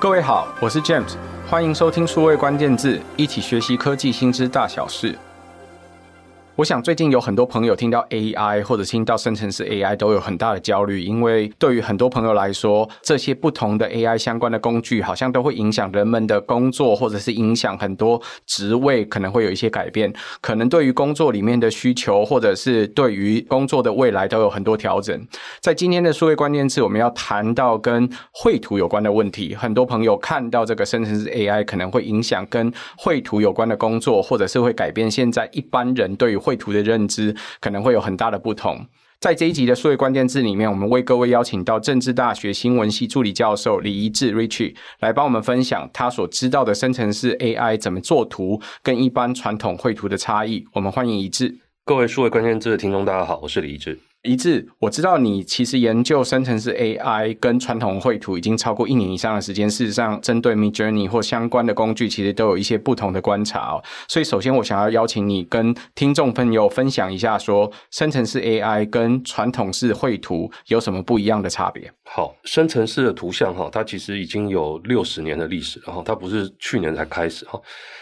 各位好，我是 James，欢迎收听数位关键字，一起学习科技新知大小事。我想最近有很多朋友听到 AI 或者听到生成式 AI 都有很大的焦虑，因为对于很多朋友来说，这些不同的 AI 相关的工具好像都会影响人们的工作，或者是影响很多职位可能会有一些改变，可能对于工作里面的需求，或者是对于工作的未来都有很多调整。在今天的数位关键字，我们要谈到跟绘图有关的问题。很多朋友看到这个生成式 AI 可能会影响跟绘图有关的工作，或者是会改变现在一般人对于绘图的认知可能会有很大的不同。在这一集的数位关键字里面，我们为各位邀请到政治大学新闻系助理教授李一志 Richie 来帮我们分享他所知道的生成式 AI 怎么做图，跟一般传统绘图的差异。我们欢迎一志。各位数位关键字的听众，大家好，我是李一志。一致，我知道你其实研究生成式 AI 跟传统绘图已经超过一年以上的时间。事实上，针对 Midjourney 或相关的工具，其实都有一些不同的观察哦。所以，首先我想要邀请你跟听众朋友分享一下，说生成式 AI 跟传统式绘图有什么不一样的差别？好，生成式的图像哈，它其实已经有六十年的历史，然后它不是去年才开始哈。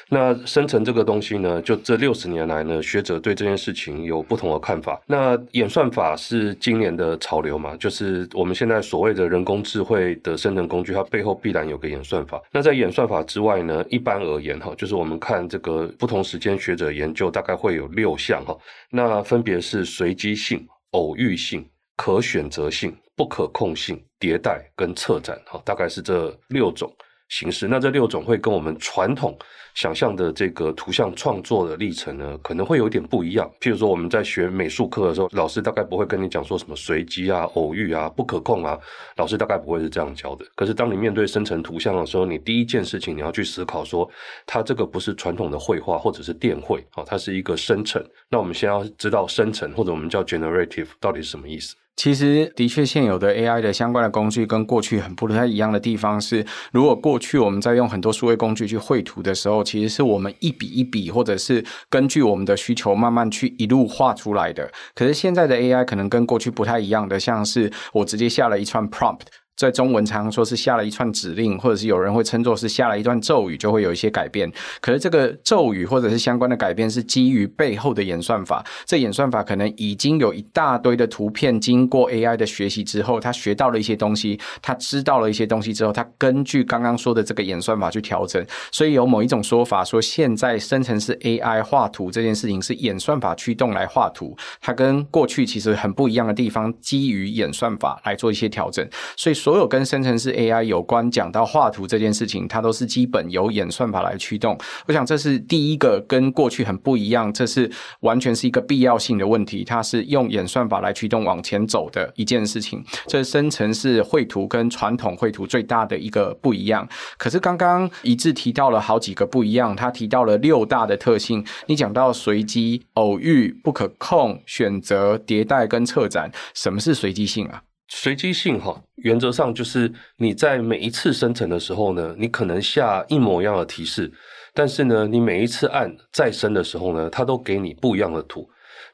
那生成这个东西呢，就这六十年来呢，学者对这件事情有不同的看法。那演算法是今年的潮流嘛，就是我们现在所谓的人工智慧的生成工具，它背后必然有个演算法。那在演算法之外呢，一般而言哈，就是我们看这个不同时间学者研究，大概会有六项哈。那分别是随机性、偶遇性、可选择性、不可控性、迭代跟策展哈，大概是这六种形式。那这六种会跟我们传统想象的这个图像创作的历程呢，可能会有点不一样。譬如说，我们在学美术课的时候，老师大概不会跟你讲说什么随机啊、偶遇啊、不可控啊，老师大概不会是这样教的。可是，当你面对生成图像的时候，你第一件事情你要去思考说，它这个不是传统的绘画或者是电绘啊，它是一个生成。那我们先要知道生成或者我们叫 generative 到底是什么意思？其实，的确，现有的 AI 的相关的工具跟过去很不太一样的地方是，如果过去我们在用很多数位工具去绘图的时候，其实是我们一笔一笔，或者是根据我们的需求慢慢去一路画出来的。可是现在的 AI 可能跟过去不太一样的，像是我直接下了一串 prompt。在中文常常说是下了一串指令，或者是有人会称作是下了一段咒语，就会有一些改变。可是这个咒语或者是相关的改变是基于背后的演算法，这演算法可能已经有一大堆的图片经过 AI 的学习之后，他学到了一些东西，他知道了一些东西之后，他根据刚刚说的这个演算法去调整。所以有某一种说法说，现在生成式 AI 画图这件事情是演算法驱动来画图，它跟过去其实很不一样的地方，基于演算法来做一些调整。所以。所有跟生成式 AI 有关，讲到画图这件事情，它都是基本由演算法来驱动。我想这是第一个跟过去很不一样，这是完全是一个必要性的问题。它是用演算法来驱动往前走的一件事情。这生成式绘图跟传统绘图最大的一个不一样。可是刚刚一致提到了好几个不一样，他提到了六大的特性。你讲到随机、偶遇、不可控、选择、迭代跟策展，什么是随机性啊？随机性哈，原则上就是你在每一次生成的时候呢，你可能下一模一样的提示，但是呢，你每一次按再生的时候呢，它都给你不一样的图。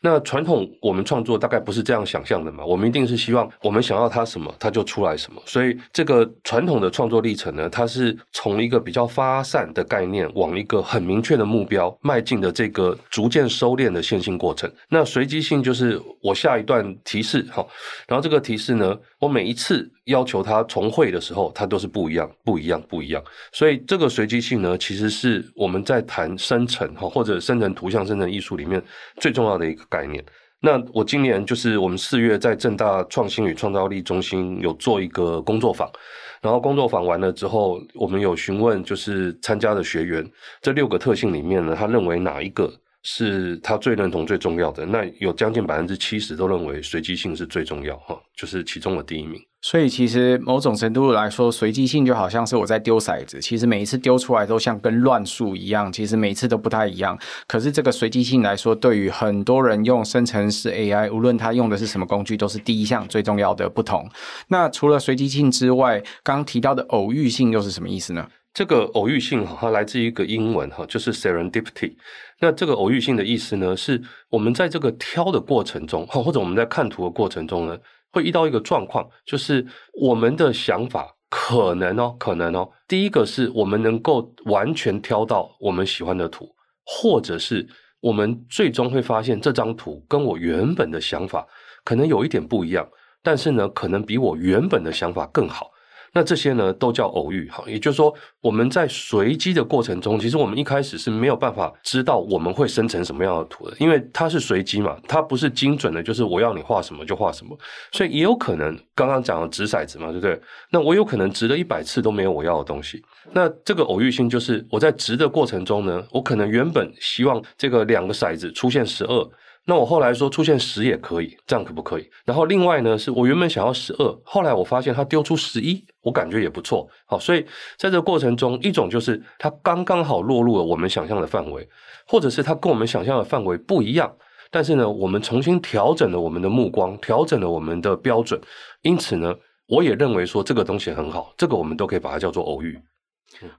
那传统我们创作大概不是这样想象的嘛？我们一定是希望我们想要它什么，它就出来什么。所以这个传统的创作历程呢，它是从一个比较发散的概念，往一个很明确的目标迈进的这个逐渐收敛的线性过程。那随机性就是我下一段提示，哈，然后这个提示呢，我每一次要求他重绘的时候，它都是不一样、不一样、不一样。所以这个随机性呢，其实是我们在谈生成哈，或者生成图像、生成艺术里面最重要的一个概念。那我今年就是我们四月在正大创新与创造力中心有做一个工作坊，然后工作坊完了之后，我们有询问就是参加的学员，这六个特性里面呢，他认为哪一个是他最认同、最重要的？那有将近百分之七十都认为随机性是最重要哈，就是其中的第一名。所以其实某种程度来说，随机性就好像是我在丢骰子，其实每一次丢出来都像跟乱数一样，其实每一次都不太一样。可是这个随机性来说，对于很多人用生成式 AI，无论他用的是什么工具，都是第一项最重要的不同。那除了随机性之外，刚提到的偶遇性又是什么意思呢？这个偶遇性哈，它来自于一个英文哈，就是 serendipity。那这个偶遇性的意思呢，是我们在这个挑的过程中，或者我们在看图的过程中呢。会遇到一个状况，就是我们的想法可能哦，可能哦。第一个是我们能够完全挑到我们喜欢的图，或者是我们最终会发现这张图跟我原本的想法可能有一点不一样，但是呢，可能比我原本的想法更好。那这些呢，都叫偶遇，哈，也就是说，我们在随机的过程中，其实我们一开始是没有办法知道我们会生成什么样的图的，因为它是随机嘛，它不是精准的，就是我要你画什么就画什么，所以也有可能刚刚讲的掷骰子嘛，对不对？那我有可能掷了一百次都没有我要的东西，那这个偶遇性就是我在掷的过程中呢，我可能原本希望这个两个骰子出现十二。那我后来说出现十也可以，这样可不可以？然后另外呢，是我原本想要十二，后来我发现他丢出十一，我感觉也不错。好，所以在这个过程中，一种就是他刚刚好落入了我们想象的范围，或者是他跟我们想象的范围不一样，但是呢，我们重新调整了我们的目光，调整了我们的标准，因此呢，我也认为说这个东西很好，这个我们都可以把它叫做偶遇。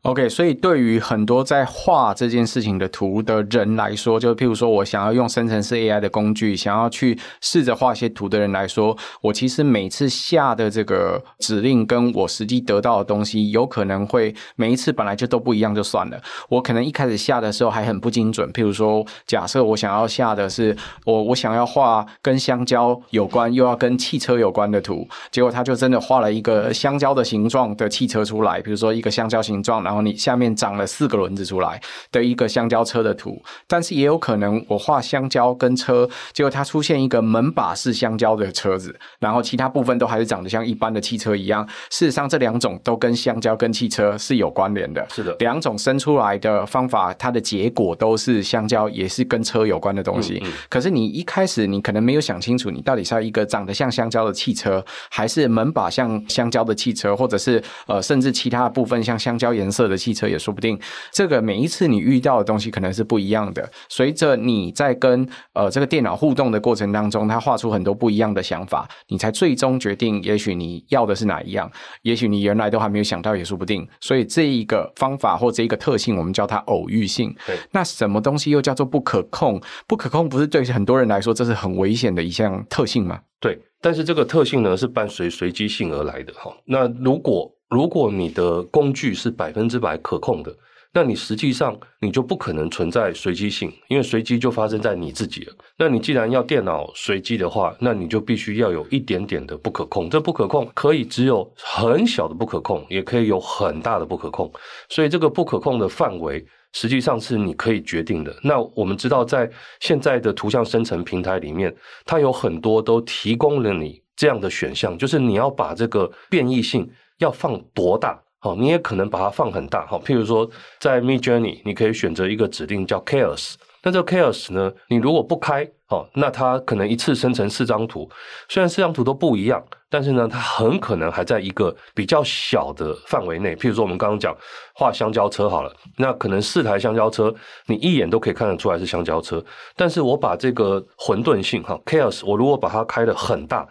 OK，所以对于很多在画这件事情的图的人来说，就譬如说我想要用生成式 AI 的工具，想要去试着画一些图的人来说，我其实每次下的这个指令跟我实际得到的东西，有可能会每一次本来就都不一样，就算了。我可能一开始下的时候还很不精准，譬如说，假设我想要下的是我我想要画跟香蕉有关又要跟汽车有关的图，结果他就真的画了一个香蕉的形状的汽车出来，比如说一个香蕉形状。然后你下面长了四个轮子出来的一个香蕉车的图，但是也有可能我画香蕉跟车，结果它出现一个门把式香蕉的车子，然后其他部分都还是长得像一般的汽车一样。事实上，这两种都跟香蕉跟汽车是有关联的。是的，两种生出来的方法，它的结果都是香蕉，也是跟车有关的东西。嗯嗯。可是你一开始你可能没有想清楚，你到底是要一个长得像香蕉的汽车，还是门把像香蕉的汽车，或者是呃，甚至其他部分像香蕉颜色的汽车也说不定。这个每一次你遇到的东西可能是不一样的。随着你在跟呃这个电脑互动的过程当中，它画出很多不一样的想法，你才最终决定，也许你要的是哪一样，也许你原来都还没有想到，也说不定。所以这一个方法或这一个特性，我们叫它偶遇性。对。那什么东西又叫做不可控？不可控不是对很多人来说这是很危险的一项特性吗？对。但是这个特性呢是伴随随机性而来的哈。那如果如果你的工具是百分之百可控的，那你实际上你就不可能存在随机性，因为随机就发生在你自己了。那你既然要电脑随机的话，那你就必须要有一点点的不可控。这不可控可以只有很小的不可控，也可以有很大的不可控。所以这个不可控的范围实际上是你可以决定的。那我们知道，在现在的图像生成平台里面，它有很多都提供了你这样的选项，就是你要把这个变异性。要放多大？好，你也可能把它放很大。好，譬如说在 Midjourney，你可以选择一个指令叫 Chaos。那这个 Chaos 呢，你如果不开，好，那它可能一次生成四张图。虽然四张图都不一样，但是呢，它很可能还在一个比较小的范围内。譬如说我们刚刚讲画香蕉车好了，那可能四台香蕉车，你一眼都可以看得出来是香蕉车。但是我把这个混沌性哈 Chaos，我如果把它开得很大。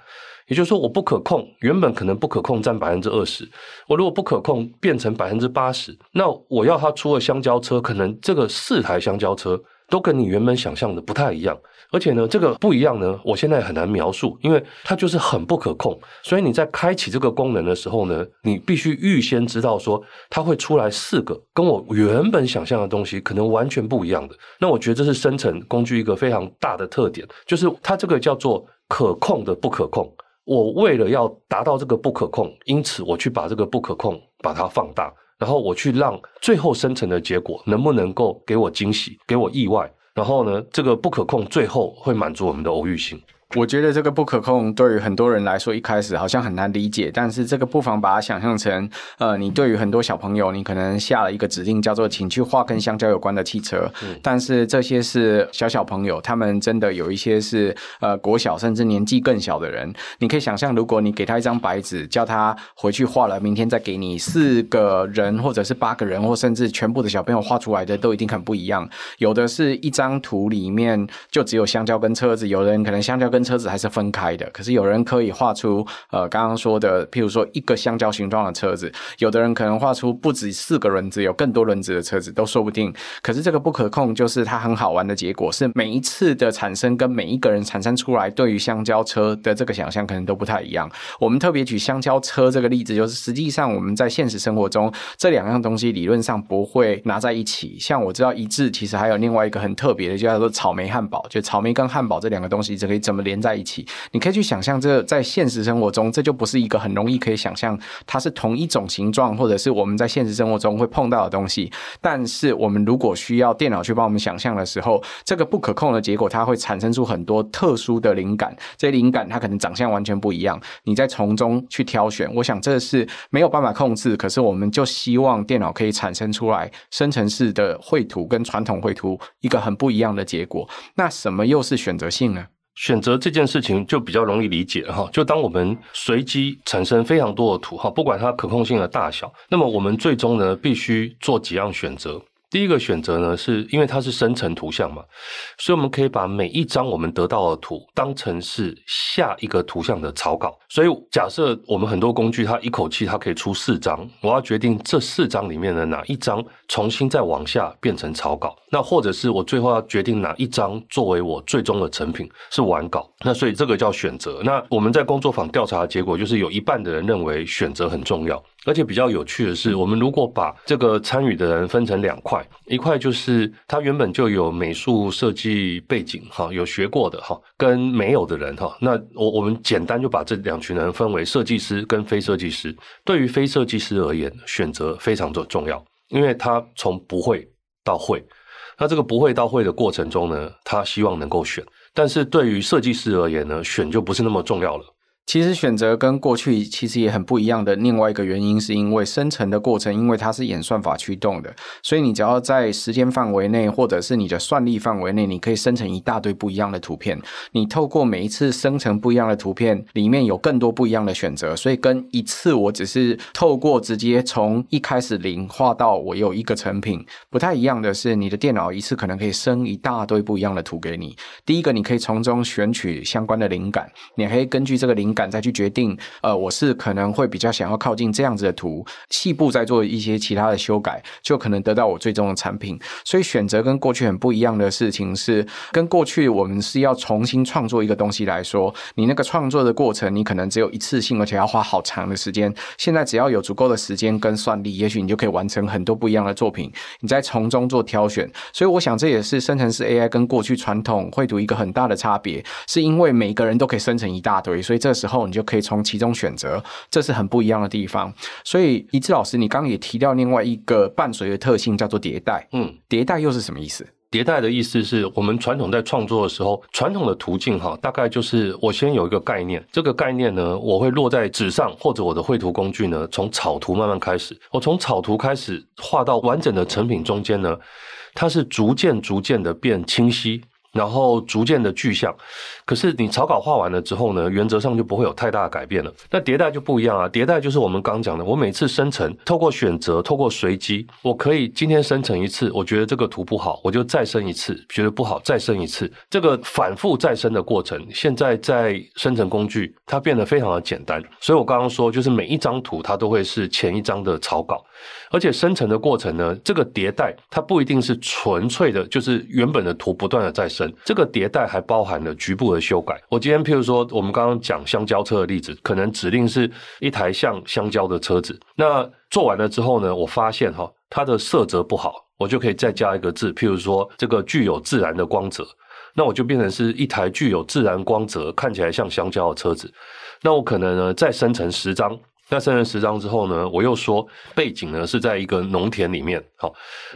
也就是说，我不可控，原本可能不可控占百分之二十，我如果不可控变成百分之八十，那我要它出了香蕉车，可能这个四台香蕉车都跟你原本想象的不太一样，而且呢，这个不一样呢，我现在很难描述，因为它就是很不可控。所以你在开启这个功能的时候呢，你必须预先知道说它会出来四个跟我原本想象的东西可能完全不一样的。那我觉得这是生成工具一个非常大的特点，就是它这个叫做可控的不可控。我为了要达到这个不可控，因此我去把这个不可控把它放大，然后我去让最后生成的结果能不能够给我惊喜，给我意外，然后呢，这个不可控最后会满足我们的偶遇性。我觉得这个不可控对于很多人来说一开始好像很难理解，但是这个不妨把它想象成，呃，你对于很多小朋友，你可能下了一个指令叫做“请去画跟香蕉有关的汽车”，嗯，但是这些是小小朋友，他们真的有一些是呃国小甚至年纪更小的人。你可以想象，如果你给他一张白纸，叫他回去画了，明天再给你四个人或者是八个人，或甚至全部的小朋友画出来的都一定很不一样。有的是一张图里面就只有香蕉跟车子，有的人可能香蕉跟车子还是分开的。可是有人可以画出呃刚刚说的，譬如说一个香蕉形状的车子，有的人可能画出不止四个轮子，有更多轮子的车子都说不定。可是这个不可控，就是它很好玩的结果是每一次的产生跟每一个人产生出来对于香蕉车的这个想象可能都不太一样。我们特别举香蕉车这个例子，就是实际上我们在现实生活中这两样东西理论上不会拿在一起。像我知道一致其实还有另外一个很特别的，就叫做草莓汉堡，就草莓跟汉堡这两个东西就可以怎么连连在一起？你可以去想象，这在现实生活中这就不是一个很容易可以想象它是同一种形状，或者是我们在现实生活中会碰到的东西。但是我们如果需要电脑去帮我们想象的时候，这个不可控的结果，它会产生出很多特殊的灵感。这些灵感它可能长相完全不一样，你在从中去挑选。我想这是没有办法控制，可是我们就希望电脑可以产生出来生成式的绘图跟传统绘图一个很不一样的结果。那什么又是选择性呢？选择这件事情就比较容易理解哈。就当我们随机产生非常多的图哈，不管它可控性的大小，那么我们最终呢必须做几样选择。第一个选择呢，是因为它是生成图像嘛，所以我们可以把每一张我们得到的图当成是下一个图像的草稿。所以假设我们很多工具它一口气它可以出四张，我要决定这四张里面的哪一张重新再往下变成草稿，那或者是我最后要决定哪一张作为我最终的成品是完稿。那所以这个叫选择。那我们在工作坊调查的结果就是有一半的人认为选择很重要。而且比较有趣的是，我们如果把这个参与的人分成两块，一块就是他原本就有美术设计背景哈，有学过的哈，跟没有的人哈，那我我们简单就把这两群人分为设计师跟非设计师。对于非设计师而言，选择非常的重要，因为他从不会到会，那这个不会到会的过程中呢，他希望能够选。但是对于设计师而言呢，选就不是那么重要了。其实选择跟过去其实也很不一样的另外一个原因，是因为生成的过程，因为它是演算法驱动的，所以你只要在时间范围内，或者是你的算力范围内，你可以生成一大堆不一样的图片。你透过每一次生成不一样的图片，里面有更多不一样的选择，所以跟一次我只是透过直接从一开始零画到我有一个成品不太一样的是，你的电脑一次可能可以生一大堆不一样的图给你。第一个，你可以从中选取相关的灵感，你可以根据这个灵感。再去决定，呃，我是可能会比较想要靠近这样子的图，细部再做一些其他的修改，就可能得到我最终的产品。所以选择跟过去很不一样的事情是，跟过去我们是要重新创作一个东西来说，你那个创作的过程，你可能只有一次性，而且要花好长的时间。现在只要有足够的时间跟算力，也许你就可以完成很多不一样的作品。你再从中做挑选，所以我想这也是生成式 AI 跟过去传统绘图一个很大的差别，是因为每个人都可以生成一大堆，所以这时候。你就可以从其中选择，这是很不一样的地方。所以，一致老师，你刚刚也提到另外一个伴随的特性，叫做迭代。嗯，迭代又是什么意思？迭代的意思是我们传统在创作的时候，传统的途径哈，大概就是我先有一个概念，这个概念呢，我会落在纸上，或者我的绘图工具呢，从草图慢慢开始，我从草图开始画到完整的成品中间呢，它是逐渐逐渐的变清晰。然后逐渐的具象，可是你草稿画完了之后呢，原则上就不会有太大的改变了。那迭代就不一样啊，迭代就是我们刚讲的，我每次生成，透过选择，透过随机，我可以今天生成一次，我觉得这个图不好，我就再生一次，觉得不好再生一次，这个反复再生的过程，现在在生成工具它变得非常的简单。所以我刚刚说，就是每一张图它都会是前一张的草稿。而且生成的过程呢，这个迭代它不一定是纯粹的，就是原本的图不断的在生。这个迭代还包含了局部的修改。我今天譬如说，我们刚刚讲香蕉车的例子，可能指令是一台像香蕉的车子。那做完了之后呢，我发现哈，它的色泽不好，我就可以再加一个字，譬如说这个具有自然的光泽，那我就变成是一台具有自然光泽，看起来像香蕉的车子。那我可能呢，再生成十张。再生成十张之后呢，我又说背景呢是在一个农田里面，好，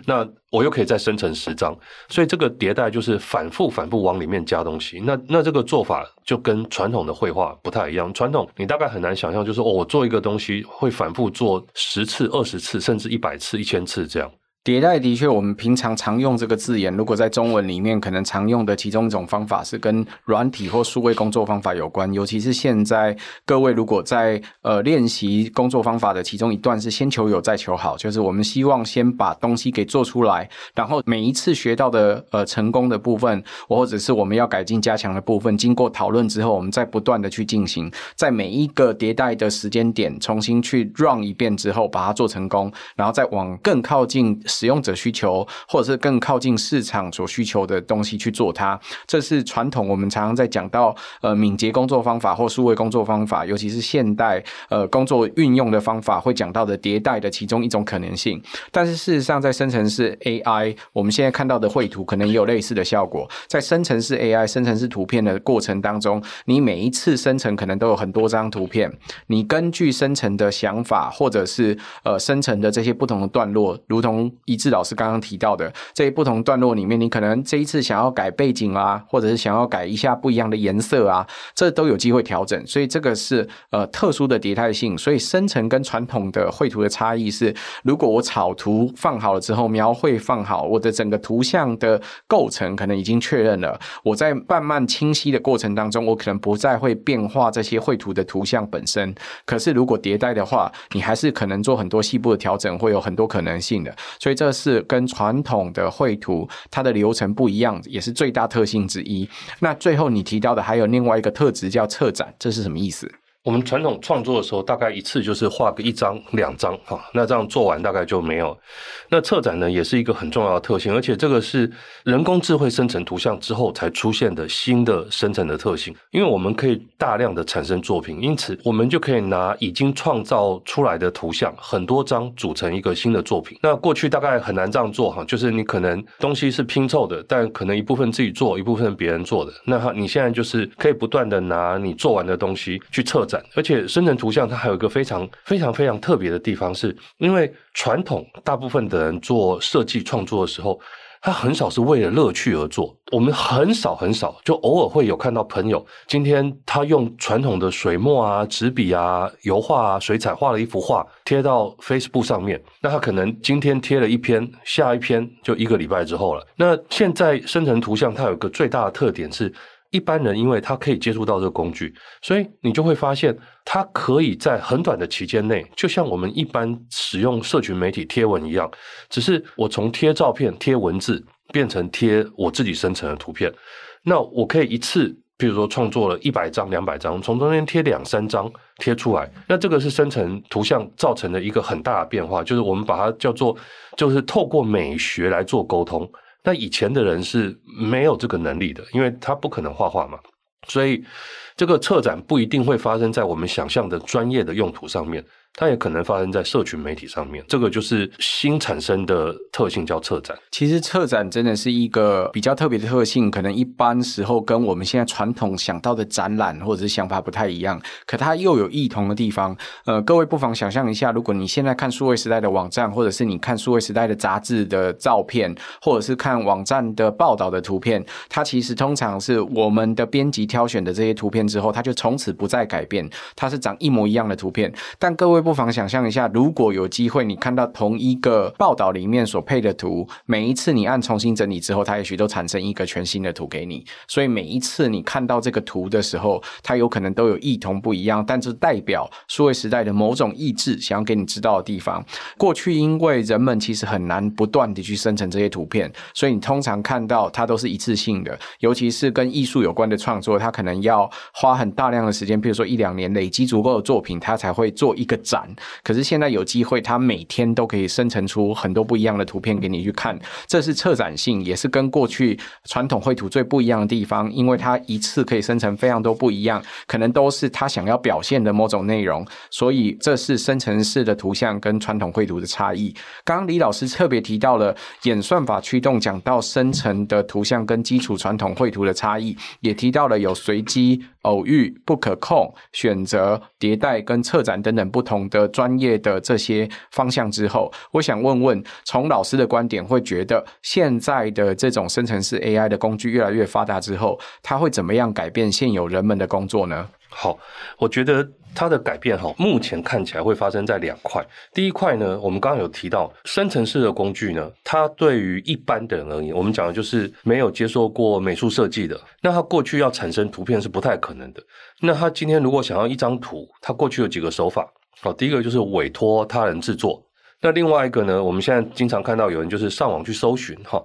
那我又可以再生成十张，所以这个迭代就是反复反复往里面加东西。那那这个做法就跟传统的绘画不太一样。传统你大概很难想象，就是哦，我做一个东西会反复做十次、二十次，甚至一百次、一千次这样。迭代的确，我们平常常用这个字眼，如果在中文里面，可能常用的其中一种方法是跟软体或数位工作方法有关。尤其是现在各位如果在呃练习工作方法的其中一段是先求有再求好，就是我们希望先把东西给做出来，然后每一次学到的呃成功的部分，或者是我们要改进加强的部分，经过讨论之后，我们再不断的去进行，在每一个迭代的时间点重新去 run 一遍之后，把它做成功，然后再往更靠近。使用者需求，或者是更靠近市场所需求的东西去做它，这是传统我们常常在讲到呃敏捷工作方法或数位工作方法，尤其是现代呃工作运用的方法会讲到的迭代的其中一种可能性。但是事实上，在生成式 AI，我们现在看到的绘图可能也有类似的效果。在生成式 AI 生成式图片的过程当中，你每一次生成可能都有很多张图片，你根据生成的想法或者是呃生成的这些不同的段落，如同一致老师刚刚提到的这一不同段落里面，你可能这一次想要改背景啊，或者是想要改一下不一样的颜色啊，这都有机会调整。所以这个是呃特殊的迭代性。所以生成跟传统的绘图的差异是，如果我草图放好了之后，描绘放好，我的整个图像的构成可能已经确认了。我在慢慢清晰的过程当中，我可能不再会变化这些绘图的图像本身。可是如果迭代的话，你还是可能做很多细部的调整，会有很多可能性的。所以这是跟传统的绘图它的流程不一样，也是最大特性之一。那最后你提到的还有另外一个特质叫策展，这是什么意思？我们传统创作的时候，大概一次就是画个一张、两张，哈，那这样做完大概就没有。那策展呢，也是一个很重要的特性，而且这个是人工智慧生成图像之后才出现的新的生成的特性。因为我们可以大量的产生作品，因此我们就可以拿已经创造出来的图像很多张组成一个新的作品。那过去大概很难这样做，哈，就是你可能东西是拼凑的，但可能一部分自己做，一部分别人做的。那哈你现在就是可以不断的拿你做完的东西去策展。而且生成图像它还有一个非常非常非常特别的地方，是因为传统大部分的人做设计创作的时候，他很少是为了乐趣而做。我们很少很少，就偶尔会有看到朋友今天他用传统的水墨啊、纸笔啊、油画啊、水彩画了一幅画贴到 Facebook 上面。那他可能今天贴了一篇，下一篇就一个礼拜之后了。那现在生成图像它有个最大的特点是。一般人因为他可以接触到这个工具，所以你就会发现，他可以在很短的期间内，就像我们一般使用社群媒体贴文一样，只是我从贴照片、贴文字变成贴我自己生成的图片。那我可以一次，比如说创作了一百张、两百张，从中间贴两三张贴出来。那这个是生成图像造成的一个很大的变化，就是我们把它叫做，就是透过美学来做沟通。那以前的人是没有这个能力的，因为他不可能画画嘛，所以这个策展不一定会发生在我们想象的专业的用途上面。它也可能发生在社群媒体上面，这个就是新产生的特性，叫策展。其实策展真的是一个比较特别的特性，可能一般时候跟我们现在传统想到的展览或者是想法不太一样，可它又有异同的地方。呃，各位不妨想象一下，如果你现在看数位时代的网站，或者是你看数位时代的杂志的照片，或者是看网站的报道的图片，它其实通常是我们的编辑挑选的这些图片之后，它就从此不再改变，它是长一模一样的图片。但各位。不妨想象一下，如果有机会，你看到同一个报道里面所配的图，每一次你按重新整理之后，它也许都产生一个全新的图给你。所以每一次你看到这个图的时候，它有可能都有异同不一样，但是代表数位时代的某种意志想要给你知道的地方。过去因为人们其实很难不断地去生成这些图片，所以你通常看到它都是一次性的，尤其是跟艺术有关的创作，它可能要花很大量的时间，比如说一两年累积足够的作品，它才会做一个整展。可是现在有机会，它每天都可以生成出很多不一样的图片给你去看，这是策展性，也是跟过去传统绘图最不一样的地方，因为它一次可以生成非常多不一样，可能都是它想要表现的某种内容，所以这是生成式的图像跟传统绘图的差异。刚刚李老师特别提到了演算法驱动，讲到生成的图像跟基础传统绘图的差异，也提到了有随机。偶遇、不可控、选择、迭代跟策展等等不同的专业的这些方向之后，我想问问，从老师的观点，会觉得现在的这种生成式 AI 的工具越来越发达之后，它会怎么样改变现有人们的工作呢？好，我觉得它的改变哈，目前看起来会发生在两块。第一块呢，我们刚刚有提到生成式的工具呢，它对于一般的人而言，我们讲的就是没有接受过美术设计的，那他过去要产生图片是不太可能的。那他今天如果想要一张图，他过去有几个手法。好，第一个就是委托他人制作。那另外一个呢，我们现在经常看到有人就是上网去搜寻哈。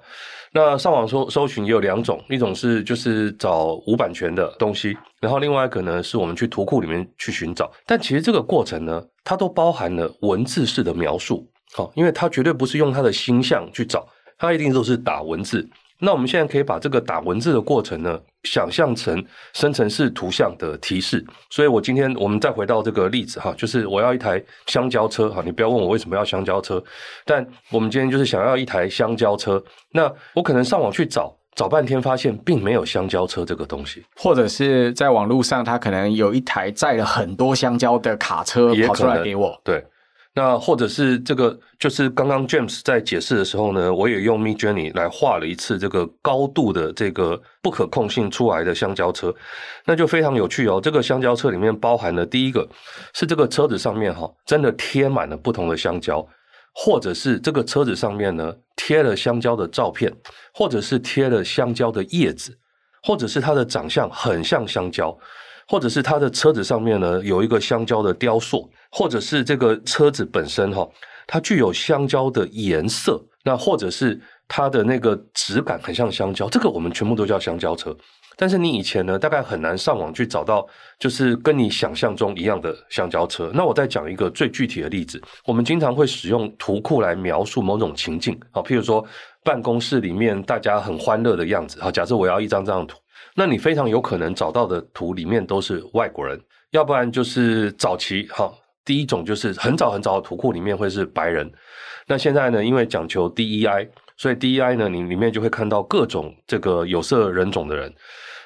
那上网搜搜寻也有两种，一种是就是找无版权的东西，然后另外一个呢是我们去图库里面去寻找。但其实这个过程呢，它都包含了文字式的描述。好，因为它绝对不是用它的心象去找，它一定都是打文字。那我们现在可以把这个打文字的过程呢，想象成生成式图像的提示。所以我今天我们再回到这个例子哈，就是我要一台香蕉车哈，你不要问我为什么要香蕉车，但我们今天就是想要一台香蕉车。那我可能上网去找，找半天发现并没有香蕉车这个东西，或者是在网络上，它可能有一台载了很多香蕉的卡车跑出来给我，对。那或者是这个，就是刚刚 James 在解释的时候呢，我也用 Midjourney 来画了一次这个高度的这个不可控性出来的香蕉车，那就非常有趣哦。这个香蕉车里面包含了第一个是这个车子上面哈，真的贴满了不同的香蕉，或者是这个车子上面呢贴了香蕉的照片，或者是贴了香蕉的叶子，或者是它的长相很像香蕉。或者是它的车子上面呢有一个香蕉的雕塑，或者是这个车子本身哈，它具有香蕉的颜色，那或者是它的那个质感很像香蕉，这个我们全部都叫香蕉车。但是你以前呢，大概很难上网去找到，就是跟你想象中一样的香蕉车。那我再讲一个最具体的例子，我们经常会使用图库来描述某种情境，啊，譬如说办公室里面大家很欢乐的样子，啊，假设我要一张这样图。那你非常有可能找到的图里面都是外国人，要不然就是早期哈，第一种就是很早很早的图库里面会是白人。那现在呢，因为讲求 DEI，所以 DEI 呢，你里面就会看到各种这个有色人种的人。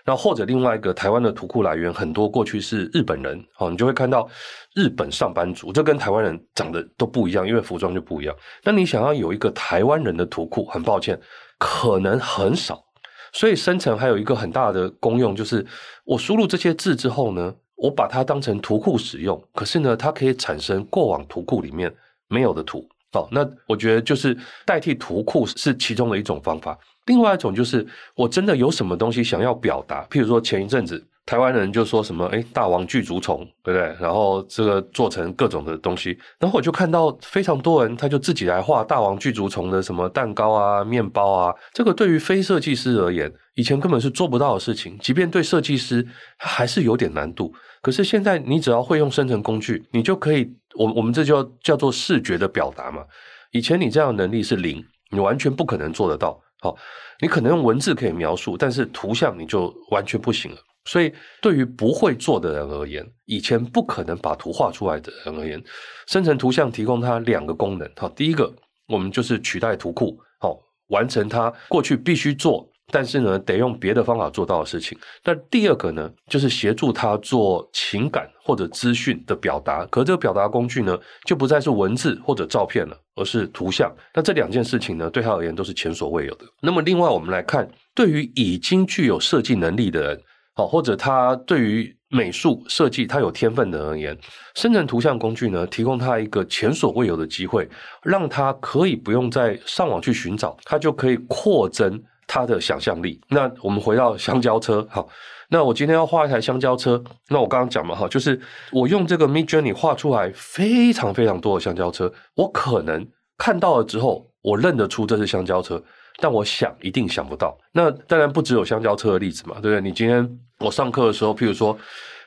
那或者另外一个台湾的图库来源很多过去是日本人，好，你就会看到日本上班族，这跟台湾人长得都不一样，因为服装就不一样。那你想要有一个台湾人的图库，很抱歉，可能很少。所以生成还有一个很大的功用，就是我输入这些字之后呢，我把它当成图库使用。可是呢，它可以产生过往图库里面没有的图。好，那我觉得就是代替图库是其中的一种方法。另外一种就是我真的有什么东西想要表达，譬如说前一阵子。台湾人就说什么，诶，大王巨足虫，对不对？然后这个做成各种的东西，然后我就看到非常多人，他就自己来画大王巨足虫的什么蛋糕啊、面包啊。这个对于非设计师而言，以前根本是做不到的事情。即便对设计师，他还是有点难度。可是现在，你只要会用生成工具，你就可以，我我们这就叫做视觉的表达嘛。以前你这样的能力是零，你完全不可能做得到。好，你可能用文字可以描述，但是图像你就完全不行了。所以，对于不会做的人而言，以前不可能把图画出来的人而言，生成图像提供它两个功能。好，第一个，我们就是取代图库，好，完成它过去必须做，但是呢，得用别的方法做到的事情。那第二个呢，就是协助他做情感或者资讯的表达。可这个表达工具呢，就不再是文字或者照片了，而是图像。那这两件事情呢，对他而言都是前所未有的。那么，另外我们来看，对于已经具有设计能力的人。好，或者他对于美术设计他有天分的而言，生成图像工具呢，提供他一个前所未有的机会，让他可以不用再上网去寻找，他就可以扩增他的想象力。那我们回到香蕉车，好，那我今天要画一台香蕉车，那我刚刚讲嘛，哈，就是我用这个 Midjourney 画出来非常非常多的香蕉车，我可能看到了之后，我认得出这是香蕉车。但我想一定想不到，那当然不只有香蕉车的例子嘛，对不对？你今天我上课的时候，譬如说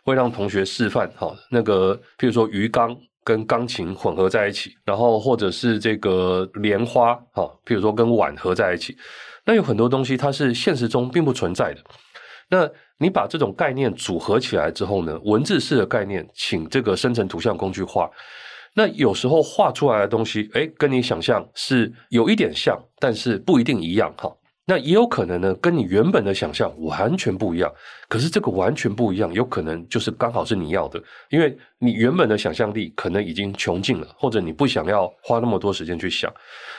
会让同学示范，哈，那个譬如说鱼缸跟钢琴混合在一起，然后或者是这个莲花，哈，譬如说跟碗合在一起，那有很多东西它是现实中并不存在的。那你把这种概念组合起来之后呢，文字式的概念，请这个生成图像工具画。那有时候画出来的东西，诶，跟你想象是有一点像，但是不一定一样哈。那也有可能呢，跟你原本的想象完全不一样。可是这个完全不一样，有可能就是刚好是你要的，因为你原本的想象力可能已经穷尽了，或者你不想要花那么多时间去想。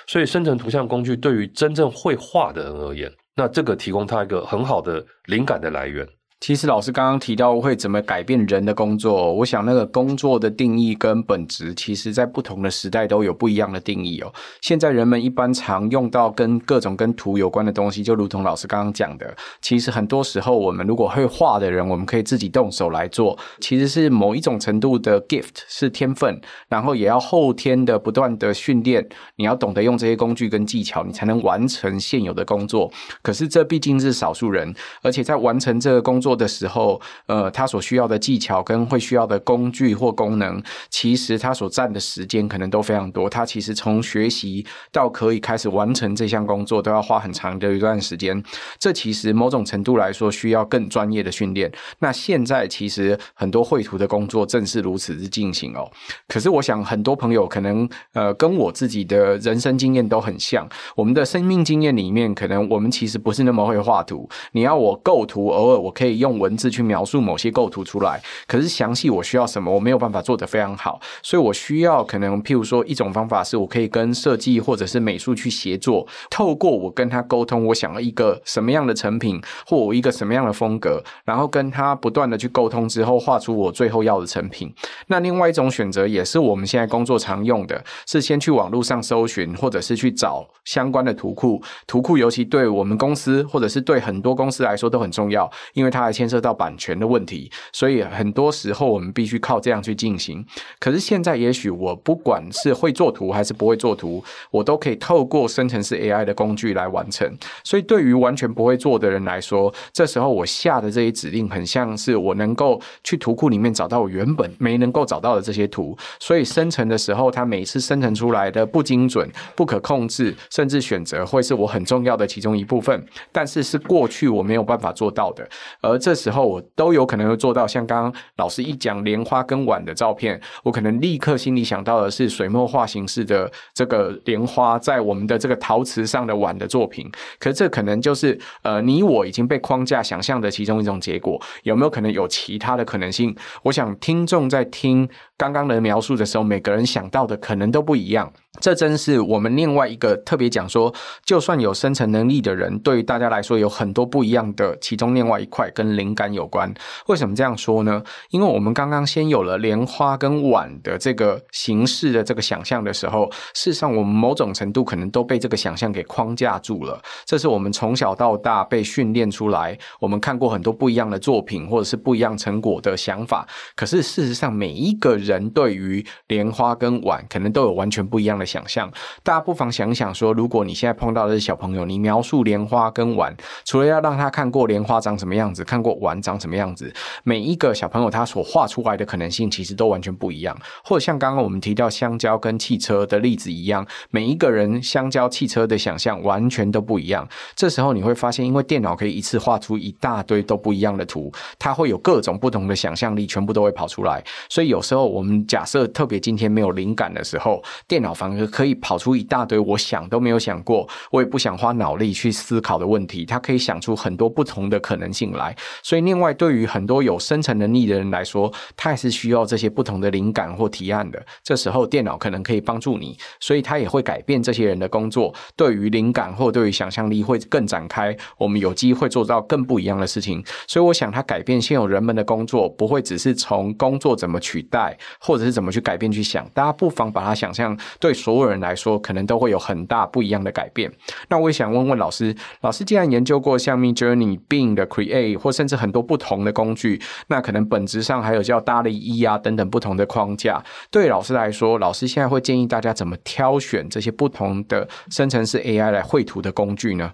所以生成图像工具对于真正会画的人而言，那这个提供他一个很好的灵感的来源。其实老师刚刚提到会怎么改变人的工作，我想那个工作的定义跟本质，其实在不同的时代都有不一样的定义哦。现在人们一般常用到跟各种跟图有关的东西，就如同老师刚刚讲的，其实很多时候我们如果会画的人，我们可以自己动手来做，其实是某一种程度的 gift 是天分，然后也要后天的不断的训练，你要懂得用这些工具跟技巧，你才能完成现有的工作。可是这毕竟是少数人，而且在完成这个工作。做的时候，呃，他所需要的技巧跟会需要的工具或功能，其实他所占的时间可能都非常多。他其实从学习到可以开始完成这项工作，都要花很长的一段时间。这其实某种程度来说，需要更专业的训练。那现在其实很多绘图的工作正是如此之进行哦。可是我想，很多朋友可能呃跟我自己的人生经验都很像。我们的生命经验里面，可能我们其实不是那么会画图。你要我构图，偶尔我可以。用文字去描述某些构图出来，可是详细我需要什么，我没有办法做得非常好，所以我需要可能譬如说一种方法是我可以跟设计或者是美术去协作，透过我跟他沟通，我想要一个什么样的成品，或我一个什么样的风格，然后跟他不断的去沟通之后，画出我最后要的成品。那另外一种选择也是我们现在工作常用的，是先去网络上搜寻，或者是去找相关的图库，图库尤其对我们公司或者是对很多公司来说都很重要，因为它。牵涉到版权的问题，所以很多时候我们必须靠这样去进行。可是现在，也许我不管是会做图还是不会做图，我都可以透过生成式 AI 的工具来完成。所以，对于完全不会做的人来说，这时候我下的这些指令，很像是我能够去图库里面找到我原本没能够找到的这些图。所以，生成的时候，它每次生成出来的不精准、不可控制，甚至选择会是我很重要的其中一部分。但是，是过去我没有办法做到的，而这时候我都有可能会做到，像刚刚老师一讲莲花跟碗的照片，我可能立刻心里想到的是水墨画形式的这个莲花在我们的这个陶瓷上的碗的作品。可是这可能就是呃你我已经被框架想象的其中一种结果，有没有可能有其他的可能性？我想听众在听刚刚的描述的时候，每个人想到的可能都不一样。这真是我们另外一个特别讲说，就算有生成能力的人，对于大家来说有很多不一样的，其中另外一块跟灵感有关。为什么这样说呢？因为我们刚刚先有了莲花跟碗的这个形式的这个想象的时候，事实上我们某种程度可能都被这个想象给框架住了。这是我们从小到大被训练出来，我们看过很多不一样的作品或者是不一样成果的想法。可是事实上，每一个人人对于莲花跟碗，可能都有完全不一样的想象，大家不妨想想说，如果你现在碰到的是小朋友，你描述莲花跟碗，除了要让他看过莲花长什么样子，看过碗长什么样子，每一个小朋友他所画出来的可能性其实都完全不一样。或者像刚刚我们提到香蕉跟汽车的例子一样，每一个人香蕉、汽车的想象完全都不一样。这时候你会发现，因为电脑可以一次画出一大堆都不一样的图，它会有各种不同的想象力，全部都会跑出来。所以有时候我我们假设特别今天没有灵感的时候，电脑反而可以跑出一大堆我想都没有想过，我也不想花脑力去思考的问题，它可以想出很多不同的可能性来。所以，另外对于很多有生成能力的人来说，他也是需要这些不同的灵感或提案的。这时候，电脑可能可以帮助你，所以它也会改变这些人的工作。对于灵感或对于想象力会更展开，我们有机会做到更不一样的事情。所以，我想它改变现有人们的工作，不会只是从工作怎么取代，或者是怎么去改变去想。大家不妨把它想象对所有人来说，可能都会有很大不一样的改变。那我也想问问老师，老师既然研究过像 Midjourney、Bing 的 Create，或甚至很多不同的工具，那可能本质上还有叫 d a l l 一啊等等不同的框架。对老师来说，老师现在会建议大家怎么挑选这些不同的生成式 AI 来绘图的工具呢？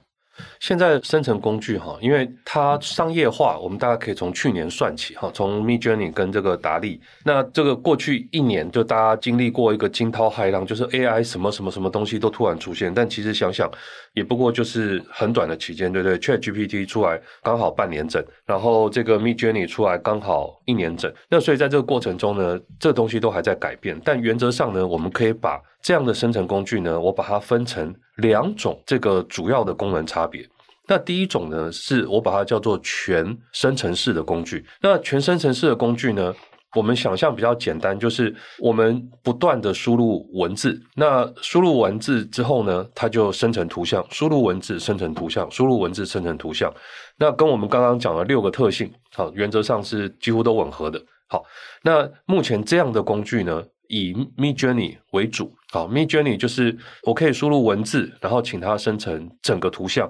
现在生成工具哈，因为它商业化，我们大概可以从去年算起哈，从 Midjourney 跟这个达利，那这个过去一年就大家经历过一个惊涛骇浪，就是 AI 什么什么什么东西都突然出现，但其实想想也不过就是很短的期间，对不对？ChatGPT 出来刚好半年整，然后这个 Midjourney 出来刚好一年整，那所以在这个过程中呢，这东西都还在改变，但原则上呢，我们可以把这样的生成工具呢，我把它分成两种这个主要的功能差别。那第一种呢，是我把它叫做全生成式的工具。那全生成式的工具呢，我们想象比较简单，就是我们不断的输入文字，那输入文字之后呢，它就生成图像，输入文字生成图像，输入文字生成图像。那跟我们刚刚讲的六个特性，好，原则上是几乎都吻合的。好，那目前这样的工具呢，以 Midjourney 为主。好，Midjourney 就是我可以输入文字，然后请它生成整个图像。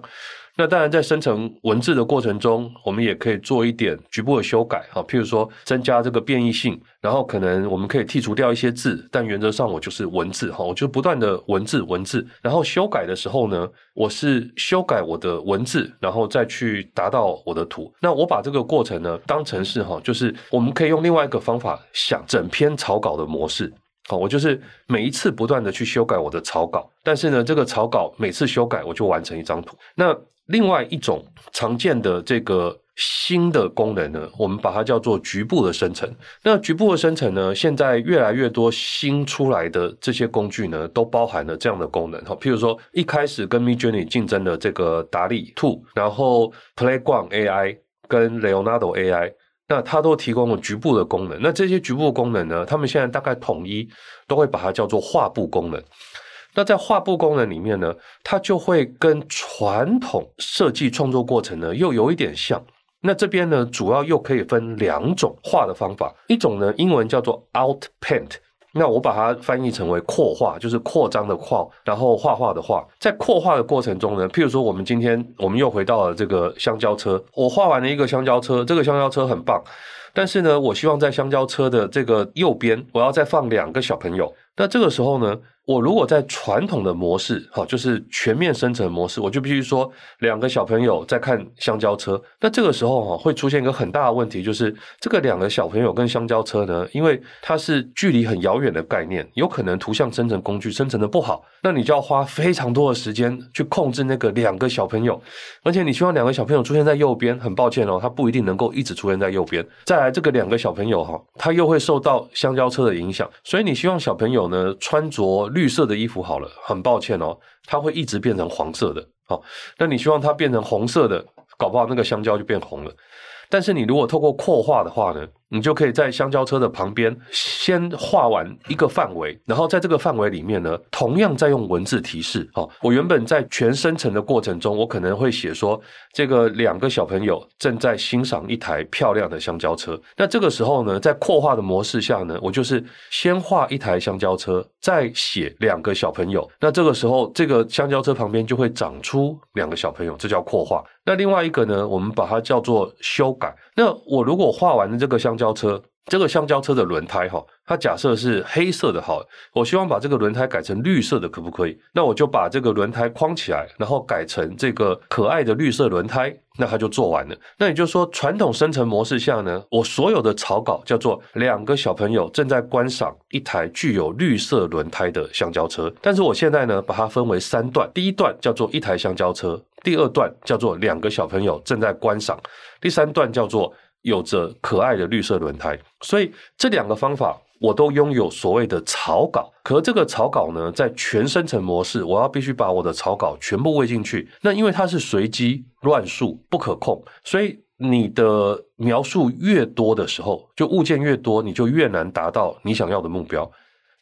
那当然，在生成文字的过程中，我们也可以做一点局部的修改，哈，譬如说增加这个变异性，然后可能我们可以剔除掉一些字，但原则上我就是文字，哈，我就不断的文字文字，然后修改的时候呢，我是修改我的文字，然后再去达到我的图。那我把这个过程呢当成是哈，就是我们可以用另外一个方法想整篇草稿的模式，好，我就是每一次不断的去修改我的草稿，但是呢，这个草稿每次修改我就完成一张图。那另外一种常见的这个新的功能呢，我们把它叫做局部的生成。那局部的生成呢，现在越来越多新出来的这些工具呢，都包含了这样的功能。哈，譬如说一开始跟 Midjourney 竞争的这个达利 Two，然后 Playground AI 跟 Leonardo AI，那它都提供了局部的功能。那这些局部功能呢，他们现在大概统一都会把它叫做画布功能。那在画布功能里面呢，它就会跟传统设计创作过程呢又有一点像。那这边呢，主要又可以分两种画的方法，一种呢英文叫做 Outpaint，那我把它翻译成为扩画，就是扩张的扩，然后画画的画。在扩画的过程中呢，譬如说我们今天我们又回到了这个香蕉车，我画完了一个香蕉车，这个香蕉车很棒，但是呢，我希望在香蕉车的这个右边，我要再放两个小朋友。那这个时候呢，我如果在传统的模式，哈，就是全面生成模式，我就必须说两个小朋友在看香蕉车。那这个时候哈，会出现一个很大的问题，就是这个两个小朋友跟香蕉车呢，因为它是距离很遥远的概念，有可能图像生成工具生成的不好，那你就要花非常多的时间去控制那个两个小朋友，而且你希望两个小朋友出现在右边，很抱歉哦，它不一定能够一直出现在右边。再来，这个两个小朋友哈，他又会受到香蕉车的影响，所以你希望小朋友呢穿着绿色的衣服好了，很抱歉哦，它会一直变成黄色的。好，那你希望它变成红色的，搞不好那个香蕉就变红了。但是你如果透过扩化的话呢，你就可以在香蕉车的旁边先画完一个范围，然后在这个范围里面呢，同样再用文字提示。好，我原本在全生成的过程中，我可能会写说，这个两个小朋友正在欣赏一台漂亮的香蕉车。那这个时候呢，在扩画的模式下呢，我就是先画一台香蕉车，再写两个小朋友。那这个时候，这个香蕉车旁边就会长出两个小朋友，这叫扩画。那另外一个呢，我们把它叫做修改。那我如果画完了这个香蕉车，这个香蕉车的轮胎哈，它假设是黑色的，好，我希望把这个轮胎改成绿色的，可不可以？那我就把这个轮胎框起来，然后改成这个可爱的绿色轮胎，那它就做完了。那也就是说，传统生成模式下呢，我所有的草稿叫做两个小朋友正在观赏一台具有绿色轮胎的香蕉车，但是我现在呢，把它分为三段，第一段叫做一台香蕉车。第二段叫做两个小朋友正在观赏，第三段叫做有着可爱的绿色轮胎。所以这两个方法我都拥有所谓的草稿，可这个草稿呢，在全生成模式，我要必须把我的草稿全部喂进去。那因为它是随机乱数不可控，所以你的描述越多的时候，就物件越多，你就越难达到你想要的目标。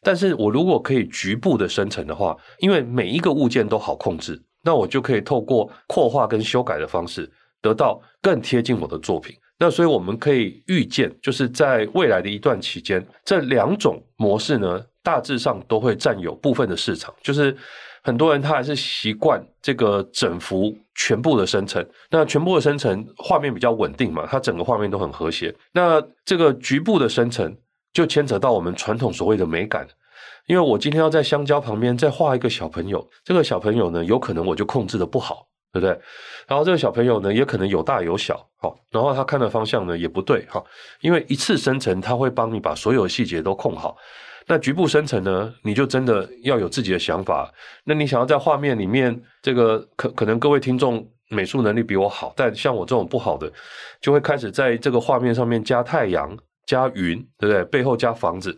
但是我如果可以局部的生成的话，因为每一个物件都好控制。那我就可以透过扩画跟修改的方式，得到更贴近我的作品。那所以我们可以预见，就是在未来的一段期间，这两种模式呢，大致上都会占有部分的市场。就是很多人他还是习惯这个整幅全部的生成，那全部的生成画面比较稳定嘛，它整个画面都很和谐。那这个局部的生成就牵扯到我们传统所谓的美感。因为我今天要在香蕉旁边再画一个小朋友，这个小朋友呢，有可能我就控制的不好，对不对？然后这个小朋友呢，也可能有大有小，好，然后他看的方向呢也不对，哈，因为一次生成他会帮你把所有细节都控好，那局部生成呢，你就真的要有自己的想法。那你想要在画面里面，这个可可能各位听众美术能力比我好，但像我这种不好的，就会开始在这个画面上面加太阳、加云，对不对？背后加房子。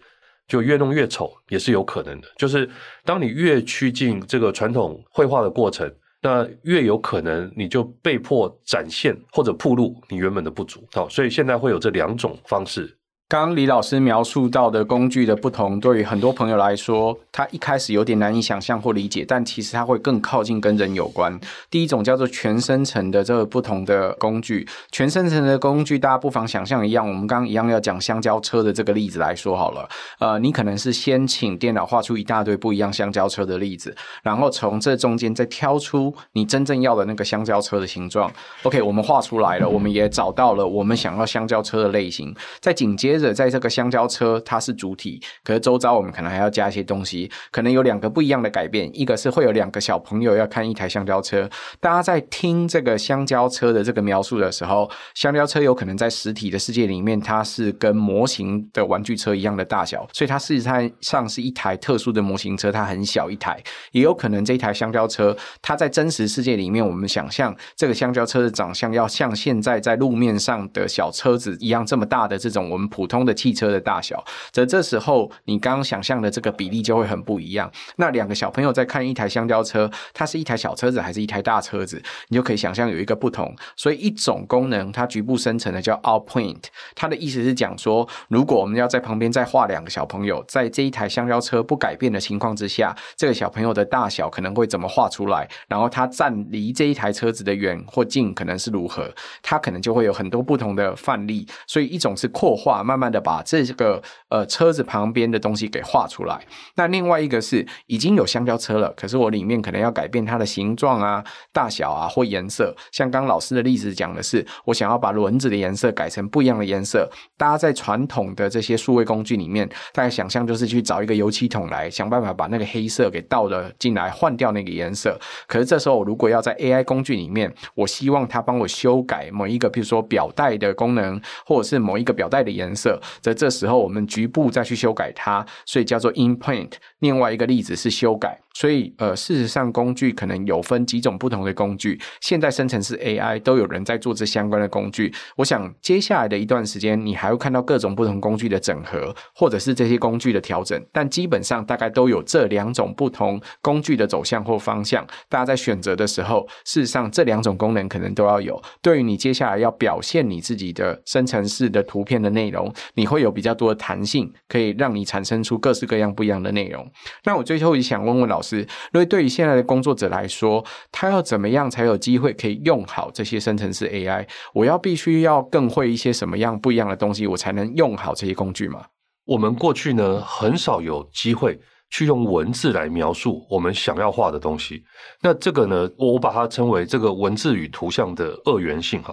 就越弄越丑也是有可能的，就是当你越趋近这个传统绘画的过程，那越有可能你就被迫展现或者暴露你原本的不足。好，所以现在会有这两种方式刚刚李老师描述到的工具的不同，对于很多朋友来说，他一开始有点难以想象或理解，但其实它会更靠近跟人有关。第一种叫做全生成的这个不同的工具，全生成的工具，大家不妨想象一样，我们刚刚一样要讲香蕉车的这个例子来说好了。呃，你可能是先请电脑画出一大堆不一样香蕉车的例子，然后从这中间再挑出你真正要的那个香蕉车的形状。OK，我们画出来了，我们也找到了我们想要香蕉车的类型，在紧接。接着，在这个香蕉车，它是主体，可是周遭我们可能还要加一些东西，可能有两个不一样的改变，一个是会有两个小朋友要看一台香蕉车。大家在听这个香蕉车的这个描述的时候，香蕉车有可能在实体的世界里面，它是跟模型的玩具车一样的大小，所以它事实上是一台特殊的模型车，它很小一台。也有可能这台香蕉车，它在真实世界里面，我们想象这个香蕉车的长相要像现在在路面上的小车子一样这么大的这种我们普。普通的汽车的大小，则这时候你刚刚想象的这个比例就会很不一样。那两个小朋友在看一台香蕉车，它是一台小车子还是一台大车子，你就可以想象有一个不同。所以一种功能它局部生成的叫 Outpoint，它的意思是讲说，如果我们要在旁边再画两个小朋友，在这一台香蕉车不改变的情况之下，这个小朋友的大小可能会怎么画出来？然后它站离这一台车子的远或近可能是如何？它可能就会有很多不同的范例。所以一种是扩画，慢慢。慢的把这个呃车子旁边的东西给画出来。那另外一个是已经有香蕉车了，可是我里面可能要改变它的形状啊、大小啊或颜色。像刚老师的例子讲的是，我想要把轮子的颜色改成不一样的颜色。大家在传统的这些数位工具里面，大家想象就是去找一个油漆桶来想办法把那个黑色给倒了进来，换掉那个颜色。可是这时候，如果要在 AI 工具里面，我希望它帮我修改某一个，比如说表带的功能，或者是某一个表带的颜色。在这时候，我们局部再去修改它，所以叫做 inpaint。另外一个例子是修改。所以，呃，事实上，工具可能有分几种不同的工具。现在生成式 AI 都有人在做这相关的工具。我想，接下来的一段时间，你还会看到各种不同工具的整合，或者是这些工具的调整。但基本上，大概都有这两种不同工具的走向或方向。大家在选择的时候，事实上这两种功能可能都要有。对于你接下来要表现你自己的生成式的图片的内容，你会有比较多的弹性，可以让你产生出各式各样不一样的内容。那我最后也想问问老师。是，因为对于现在的工作者来说，他要怎么样才有机会可以用好这些生成式 AI？我要必须要更会一些什么样不一样的东西，我才能用好这些工具吗？我们过去呢，很少有机会去用文字来描述我们想要画的东西。那这个呢，我把它称为这个文字与图像的二元性哈。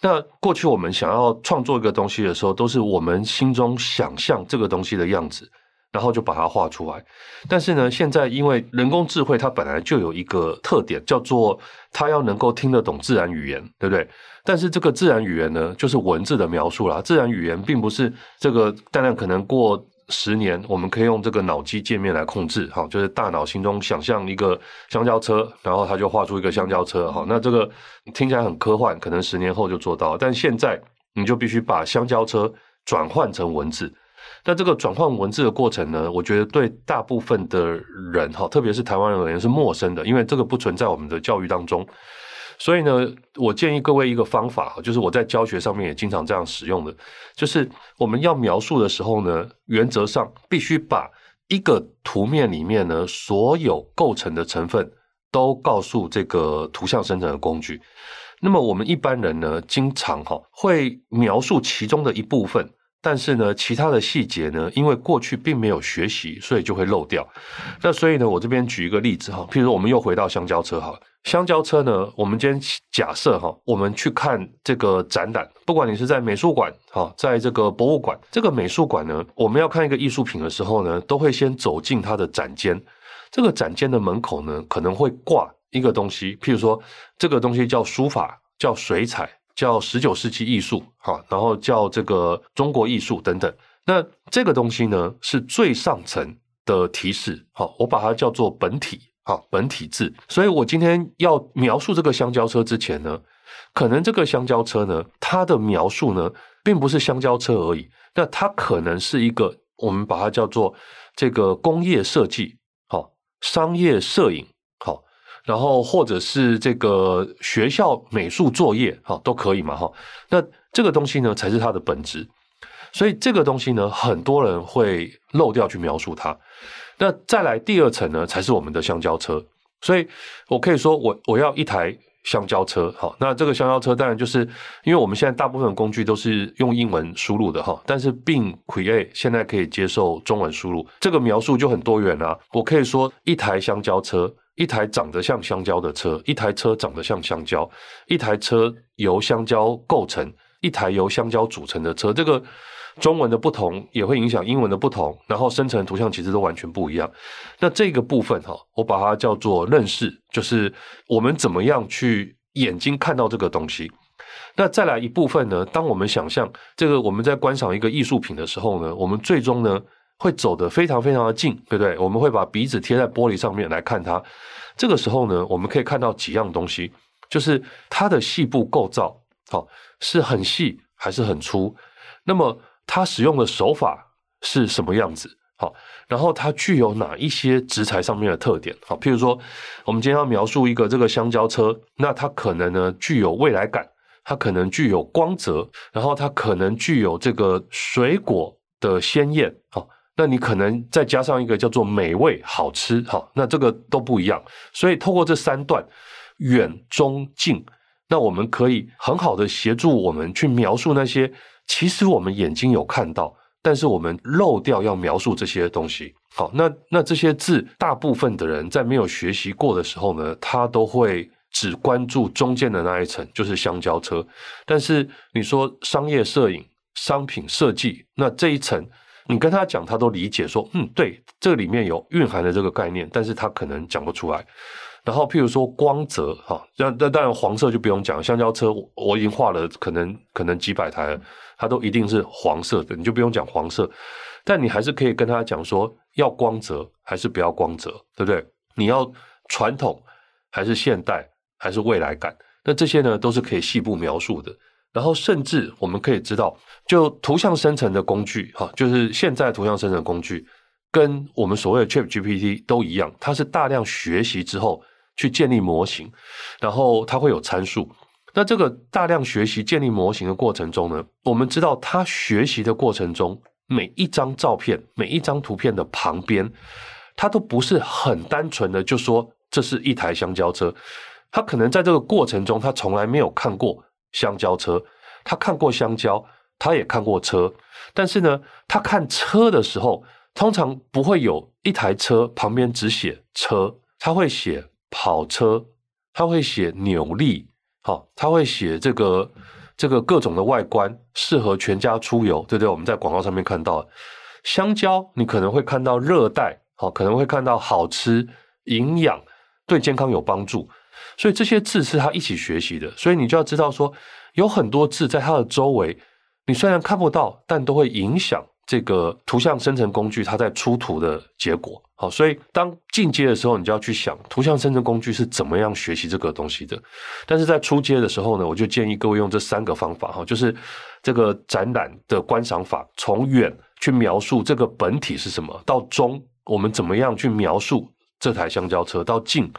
那过去我们想要创作一个东西的时候，都是我们心中想象这个东西的样子。然后就把它画出来，但是呢，现在因为人工智慧它本来就有一个特点，叫做它要能够听得懂自然语言，对不对？但是这个自然语言呢，就是文字的描述啦。自然语言并不是这个，当然可能过十年，我们可以用这个脑机界面来控制，哈，就是大脑心中想象一个香蕉车，然后它就画出一个香蕉车，哈，那这个听起来很科幻，可能十年后就做到，但现在你就必须把香蕉车转换成文字。那这个转换文字的过程呢，我觉得对大部分的人哈，特别是台湾人而言是陌生的，因为这个不存在我们的教育当中。所以呢，我建议各位一个方法，就是我在教学上面也经常这样使用的，就是我们要描述的时候呢，原则上必须把一个图面里面呢，所有构成的成分都告诉这个图像生成的工具。那么我们一般人呢，经常哈会描述其中的一部分。但是呢，其他的细节呢，因为过去并没有学习，所以就会漏掉。那所以呢，我这边举一个例子哈，譬如我们又回到香蕉车哈，香蕉车呢，我们今天假设哈，我们去看这个展览，不管你是在美术馆哈，在这个博物馆，这个美术馆呢，我们要看一个艺术品的时候呢，都会先走进它的展间。这个展间的门口呢，可能会挂一个东西，譬如说这个东西叫书法，叫水彩。叫十九世纪艺术，哈，然后叫这个中国艺术等等。那这个东西呢，是最上层的提示，好，我把它叫做本体，好，本体字。所以我今天要描述这个香蕉车之前呢，可能这个香蕉车呢，它的描述呢，并不是香蕉车而已，那它可能是一个，我们把它叫做这个工业设计，好，商业摄影。然后或者是这个学校美术作业哈，都可以嘛哈，那这个东西呢，才是它的本质。所以这个东西呢，很多人会漏掉去描述它。那再来第二层呢，才是我们的香蕉车。所以我可以说我，我要一台香蕉车。好，那这个香蕉车当然就是因为我们现在大部分工具都是用英文输入的哈，但是并 Create 现在可以接受中文输入，这个描述就很多元啊。我可以说一台香蕉车，一台长得像香蕉的车，一台车长得像香蕉，一台车由香蕉构成，一台由香蕉组成的车，这个。中文的不同也会影响英文的不同，然后生成图像其实都完全不一样。那这个部分哈，我把它叫做认识，就是我们怎么样去眼睛看到这个东西。那再来一部分呢，当我们想象这个我们在观赏一个艺术品的时候呢，我们最终呢会走得非常非常的近，对不对？我们会把鼻子贴在玻璃上面来看它。这个时候呢，我们可以看到几样东西，就是它的细部构造，好，是很细还是很粗？那么它使用的手法是什么样子？好，然后它具有哪一些植材上面的特点？好，譬如说，我们今天要描述一个这个香蕉车，那它可能呢具有未来感，它可能具有光泽，然后它可能具有这个水果的鲜艳。好，那你可能再加上一个叫做美味、好吃。好，那这个都不一样。所以透过这三段远、中、近，那我们可以很好的协助我们去描述那些。其实我们眼睛有看到，但是我们漏掉要描述这些东西。好，那那这些字，大部分的人在没有学习过的时候呢，他都会只关注中间的那一层，就是香蕉车。但是你说商业摄影、商品设计，那这一层，你跟他讲，他都理解说，嗯，对，这里面有蕴含的这个概念，但是他可能讲不出来。然后，譬如说光泽，哈，那那当然黄色就不用讲，香蕉车我已经画了，可能可能几百台了。它都一定是黄色的，你就不用讲黄色，但你还是可以跟他讲说要光泽还是不要光泽，对不对？你要传统还是现代还是未来感？那这些呢都是可以细部描述的。然后甚至我们可以知道，就图像生成的工具哈，就是现在图像生成工具跟我们所谓的 ChatGPT 都一样，它是大量学习之后去建立模型，然后它会有参数。那这个大量学习建立模型的过程中呢，我们知道它学习的过程中，每一张照片、每一张图片的旁边，它都不是很单纯的就说这是一台香蕉车。它可能在这个过程中，它从来没有看过香蕉车，他看过香蕉，他也看过车，但是呢，他看车的时候，通常不会有一台车旁边只写车，他会写跑车，他会写扭力。好，他会写这个这个各种的外观，适合全家出游，对不对？我们在广告上面看到香蕉，你可能会看到热带，好，可能会看到好吃、营养、对健康有帮助。所以这些字是他一起学习的，所以你就要知道说，有很多字在它的周围，你虽然看不到，但都会影响。这个图像生成工具，它在出图的结果，好，所以当进阶的时候，你就要去想图像生成工具是怎么样学习这个东西的。但是在初阶的时候呢，我就建议各位用这三个方法，哈，就是这个展览的观赏法，从远去描述这个本体是什么，到中我们怎么样去描述这台香蕉车，到近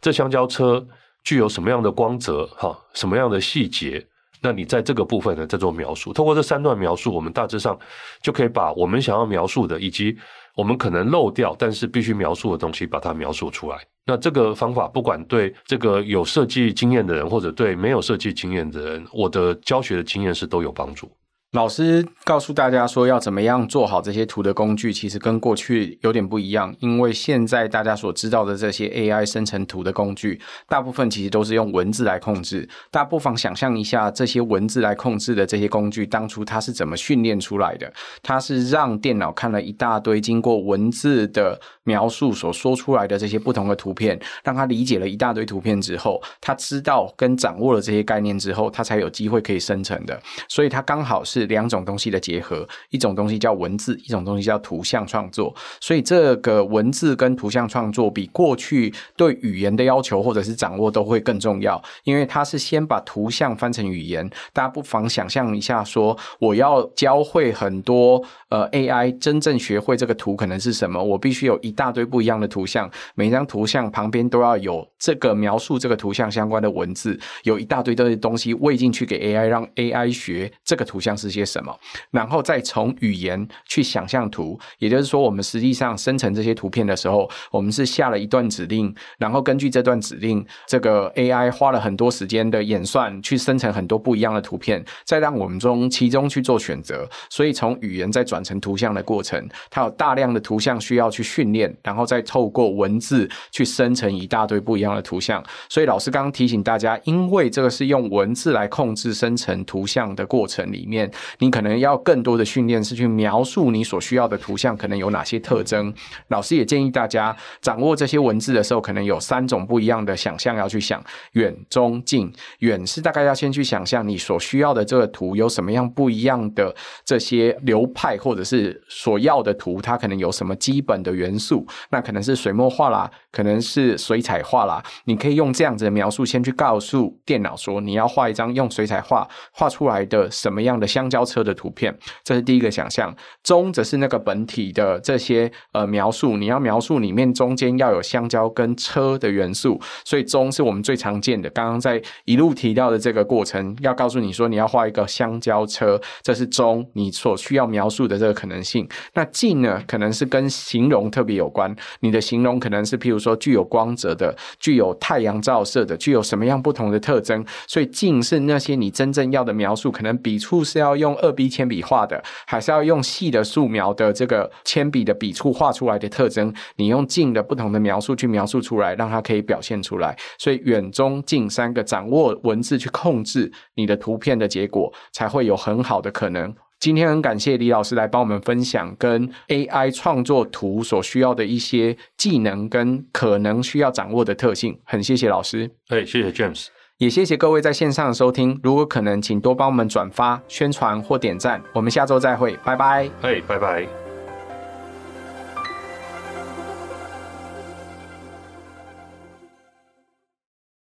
这香蕉车具有什么样的光泽，哈，什么样的细节。那你在这个部分呢，再做描述。透过这三段描述，我们大致上就可以把我们想要描述的，以及我们可能漏掉但是必须描述的东西，把它描述出来。那这个方法，不管对这个有设计经验的人，或者对没有设计经验的人，我的教学的经验是都有帮助。老师告诉大家说，要怎么样做好这些图的工具，其实跟过去有点不一样。因为现在大家所知道的这些 AI 生成图的工具，大部分其实都是用文字来控制。大家不妨想象一下，这些文字来控制的这些工具，当初它是怎么训练出来的？它是让电脑看了一大堆经过文字的描述所说出来的这些不同的图片，让它理解了一大堆图片之后，它知道跟掌握了这些概念之后，它才有机会可以生成的。所以它刚好是。两种东西的结合，一种东西叫文字，一种东西叫图像创作。所以这个文字跟图像创作比过去对语言的要求或者是掌握都会更重要，因为它是先把图像翻成语言。大家不妨想象一下说，说我要教会很多呃 AI 真正学会这个图可能是什么，我必须有一大堆不一样的图像，每张图像旁边都要有这个描述这个图像相关的文字，有一大堆的东西喂进去给 AI，让 AI 学这个图像是。制些什么，然后再从语言去想象图。也就是说，我们实际上生成这些图片的时候，我们是下了一段指令，然后根据这段指令，这个 AI 花了很多时间的演算，去生成很多不一样的图片，再让我们中其中去做选择。所以从语言再转成图像的过程，它有大量的图像需要去训练，然后再透过文字去生成一大堆不一样的图像。所以老师刚刚提醒大家，因为这个是用文字来控制生成图像的过程里面，你可能要更多的训练是去描述你所需要的图像可能有哪些特征。老师也建议大家掌握这些文字的时候，可能有三种不一样的想象要去想：远、中、近。远是大概要先去想象你所需要的这个图有什么样不一样的这些流派，或者是所要的图，它可能有什么基本的元素。那可能是水墨画啦，可能是水彩画啦。你可以用这样子的描述，先去告诉电脑说，你要画一张用水彩画画出来的什么样的相交车的图片。这是第一个想象。中则是那个本体的这些呃描述，你要描述里面中间要有香蕉跟车的元素。所以中是我们最常见的。刚刚在一路提到的这个过程，要告诉你说，你要画一个香蕉车，这是中你所需要描述的这个可能性。那近呢，可能是跟形容特别有关。你的形容可能是譬如说具有光泽的，具有太阳照射的，具有什么样不同的特征。所以近是那些你真正要的描述，可能笔触是要用二 B 铅笔画的，还是要用细的素描的这个铅笔的笔触画出来的特征。你用近的不同的描述去描述出来，让它可以表现出来。所以远、中、近三个掌握文字去控制你的图片的结果，才会有很好的可能。今天很感谢李老师来帮我们分享跟 AI 创作图所需要的一些技能跟可能需要掌握的特性，很谢谢老师。哎，谢谢 James，也谢谢各位在线上的收听。如果可能，请多帮我们转发、宣传或点赞。我们下周再会，拜拜。哎，拜拜。